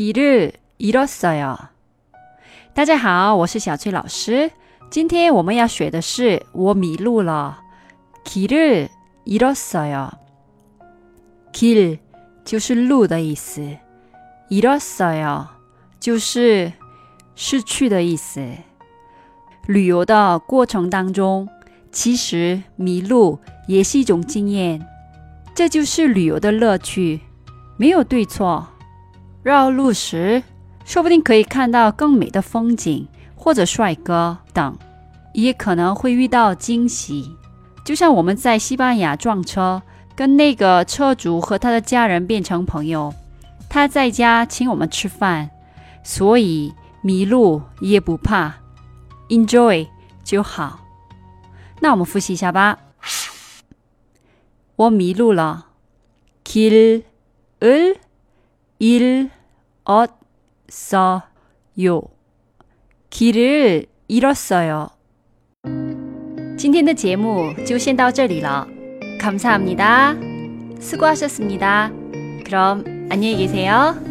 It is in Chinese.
길을 잃었어요. 大家好，我是小崔老师。今天我们要学的是我迷路了。길을 잃었어요. 길就是路的意思，잃었어요就是失去的意思。旅游的过程当中，其实迷路也是一种经验，这就是旅游的乐趣，没有对错。 绕路时，说不定可以看到更美的风景，或者帅哥等，也可能会遇到惊喜。就像我们在西班牙撞车，跟那个车主和他的家人变成朋友，他在家请我们吃饭，所以迷路也不怕，enjoy 就好。那我们复习一下吧。我迷路了。길을 잃었어요길을잃었어요今天的节目就先到这里了。감사합니다。수고하셨습니다。그럼안녕히계세요